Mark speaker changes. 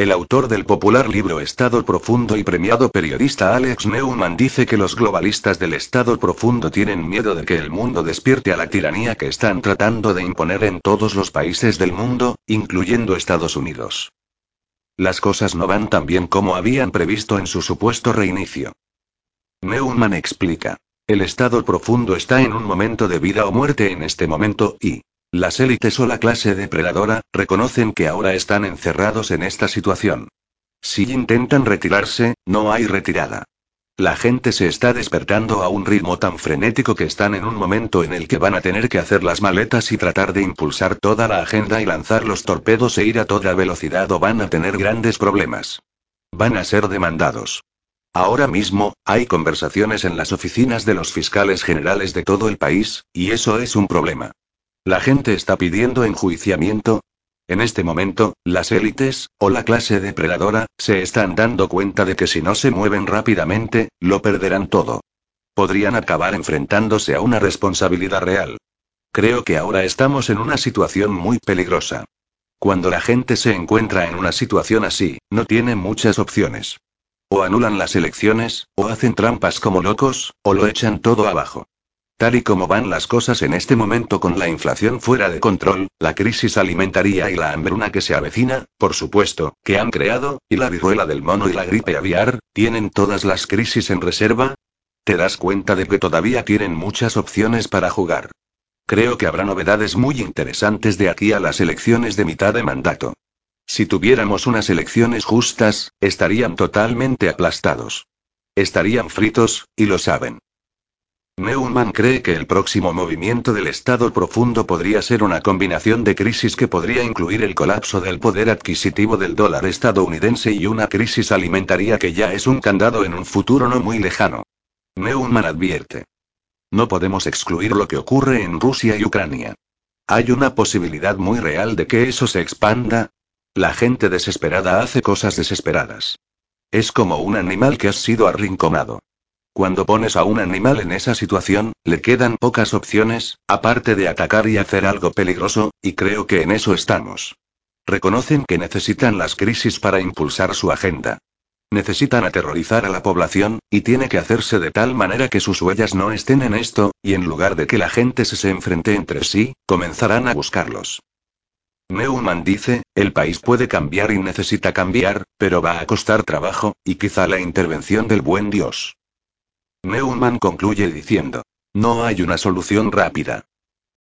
Speaker 1: El autor del popular libro Estado Profundo y premiado periodista Alex Neumann dice que los globalistas del Estado Profundo tienen miedo de que el mundo despierte a la tiranía que están tratando de imponer en todos los países del mundo, incluyendo Estados Unidos. Las cosas no van tan bien como habían previsto en su supuesto reinicio. Neumann explica. El Estado Profundo está en un momento de vida o muerte en este momento, y, las élites o la clase depredadora, reconocen que ahora están encerrados en esta situación. Si intentan retirarse, no hay retirada. La gente se está despertando a un ritmo tan frenético que están en un momento en el que van a tener que hacer las maletas y tratar de impulsar toda la agenda y lanzar los torpedos e ir a toda velocidad o van a tener grandes problemas. Van a ser demandados. Ahora mismo, hay conversaciones en las oficinas de los fiscales generales de todo el país, y eso es un problema. La gente está pidiendo enjuiciamiento. En este momento, las élites, o la clase depredadora, se están dando cuenta de que si no se mueven rápidamente, lo perderán todo. Podrían acabar enfrentándose a una responsabilidad real. Creo que ahora estamos en una situación muy peligrosa. Cuando la gente se encuentra en una situación así, no tiene muchas opciones. O anulan las elecciones, o hacen trampas como locos, o lo echan todo abajo. Tal y como van las cosas en este momento con la inflación fuera de control, la crisis alimentaria y la hambruna que se avecina, por supuesto, que han creado, y la viruela del mono y la gripe aviar, ¿tienen todas las crisis en reserva? Te das cuenta de que todavía tienen muchas opciones para jugar. Creo que habrá novedades muy interesantes de aquí a las elecciones de mitad de mandato. Si tuviéramos unas elecciones justas, estarían totalmente aplastados. Estarían fritos, y lo saben. Neumann cree que el próximo movimiento del Estado profundo podría ser una combinación de crisis que podría incluir el colapso del poder adquisitivo del dólar estadounidense y una crisis alimentaria que ya es un candado en un futuro no muy lejano. Neumann advierte. No podemos excluir lo que ocurre en Rusia y Ucrania. Hay una posibilidad muy real de que eso se expanda. La gente desesperada hace cosas desesperadas. Es como un animal que ha sido arrinconado. Cuando pones a un animal en esa situación, le quedan pocas opciones, aparte de atacar y hacer algo peligroso, y creo que en eso estamos. Reconocen que necesitan las crisis para impulsar su agenda. Necesitan aterrorizar a la población, y tiene que hacerse de tal manera que sus huellas no estén en esto, y en lugar de que la gente se se enfrente entre sí, comenzarán a buscarlos. Neumann dice, el país puede cambiar y necesita cambiar, pero va a costar trabajo, y quizá la intervención del buen Dios. Neumann concluye diciendo. No hay una solución rápida.